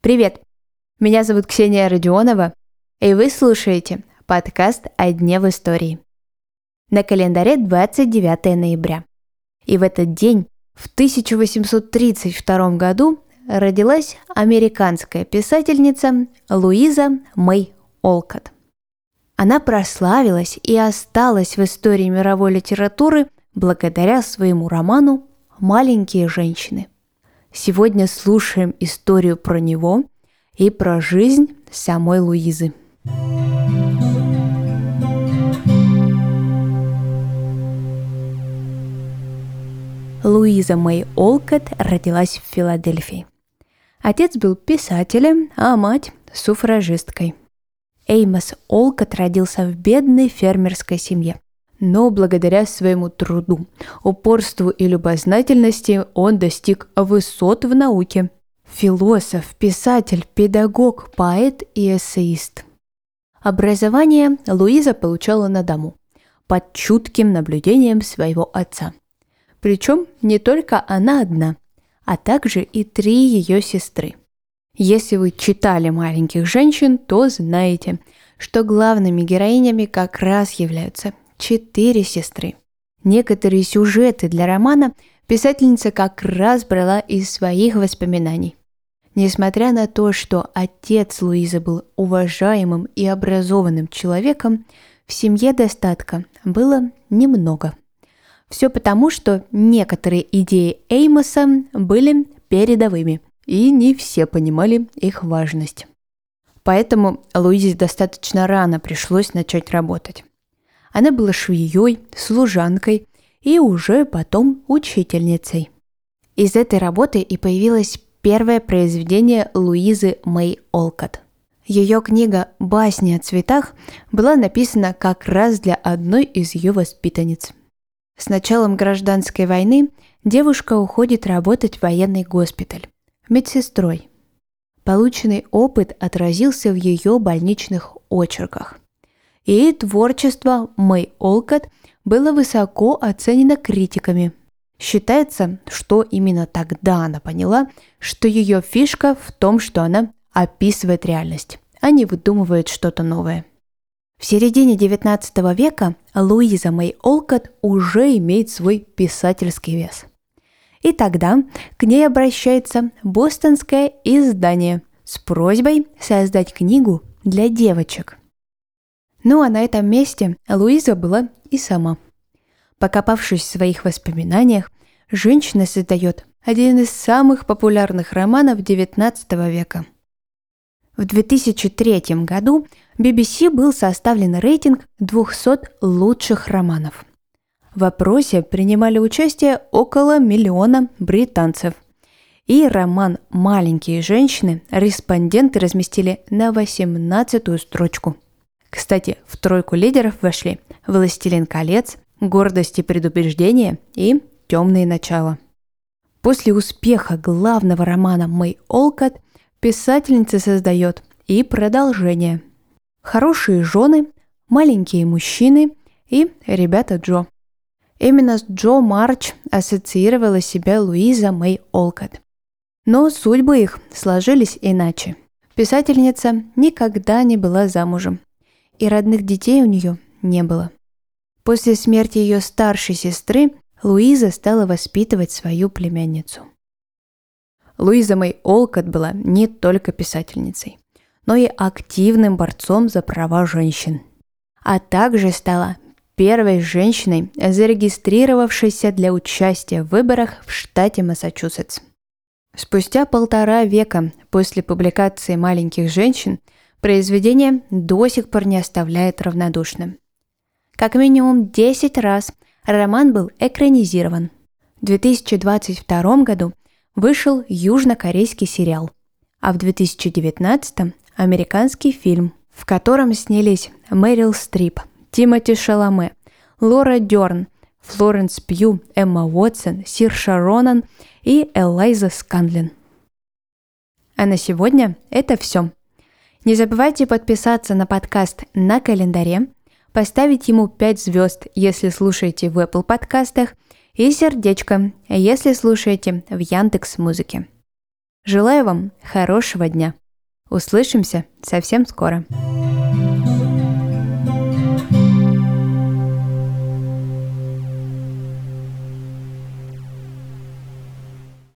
Привет! Меня зовут Ксения Родионова, и вы слушаете подкаст «О дне в истории». На календаре 29 ноября. И в этот день, в 1832 году, родилась американская писательница Луиза Мэй Олкот. Она прославилась и осталась в истории мировой литературы благодаря своему роману «Маленькие женщины». Сегодня слушаем историю про него и про жизнь самой Луизы. Луиза Мэй Олкот родилась в Филадельфии. Отец был писателем, а мать – суфражисткой. Эймос Олкот родился в бедной фермерской семье. Но благодаря своему труду, упорству и любознательности он достиг высот в науке. Философ, писатель, педагог, поэт и эссеист. Образование Луиза получала на дому, под чутким наблюдением своего отца. Причем не только она одна, а также и три ее сестры. Если вы читали «Маленьких женщин», то знаете, что главными героинями как раз являются четыре сестры. Некоторые сюжеты для романа писательница как раз брала из своих воспоминаний. Несмотря на то, что отец Луизы был уважаемым и образованным человеком, в семье достатка было немного. Все потому, что некоторые идеи Эймоса были передовыми, и не все понимали их важность. Поэтому Луизе достаточно рано пришлось начать работать. Она была швеей, служанкой и уже потом учительницей. Из этой работы и появилось первое произведение Луизы Мэй Олкот. Ее книга «Басни о цветах» была написана как раз для одной из ее воспитанниц. С началом гражданской войны девушка уходит работать в военный госпиталь медсестрой. Полученный опыт отразился в ее больничных очерках. И творчество Мэй Олкот было высоко оценено критиками. Считается, что именно тогда она поняла, что ее фишка в том, что она описывает реальность, а не выдумывает что-то новое. В середине XIX века Луиза Мэй Олкот уже имеет свой писательский вес – и тогда к ней обращается бостонское издание с просьбой создать книгу для девочек. Ну а на этом месте Луиза была и сама. Покопавшись в своих воспоминаниях, женщина создает один из самых популярных романов XIX века. В 2003 году BBC был составлен рейтинг 200 лучших романов – в опросе принимали участие около миллиона британцев. И роман «Маленькие женщины» респонденты разместили на 18-ю строчку. Кстати, в тройку лидеров вошли «Властелин колец», «Гордость и предубеждение» и «Темные начала». После успеха главного романа Мэй Олкот писательница создает и продолжение. «Хорошие жены», «Маленькие мужчины» и «Ребята Джо». Именно с Джо Марч ассоциировала себя Луиза Мэй Олкот. Но судьбы их сложились иначе. Писательница никогда не была замужем, и родных детей у нее не было. После смерти ее старшей сестры Луиза стала воспитывать свою племянницу. Луиза Мэй Олкот была не только писательницей, но и активным борцом за права женщин, а также стала первой женщиной, зарегистрировавшейся для участия в выборах в штате Массачусетс. Спустя полтора века после публикации «Маленьких женщин» произведение до сих пор не оставляет равнодушным. Как минимум 10 раз роман был экранизирован. В 2022 году вышел южнокорейский сериал, а в 2019 – американский фильм, в котором снялись Мэрил Стрип – Тимоти Шаламе, Лора Дерн, Флоренс Пью, Эмма Уотсон, Сир Шаронан и Элайза Сканлин. А на сегодня это все. Не забывайте подписаться на подкаст на календаре, поставить ему 5 звезд, если слушаете в Apple подкастах, и сердечко, если слушаете в Яндекс Музыке. Желаю вам хорошего дня. Услышимся совсем скоро.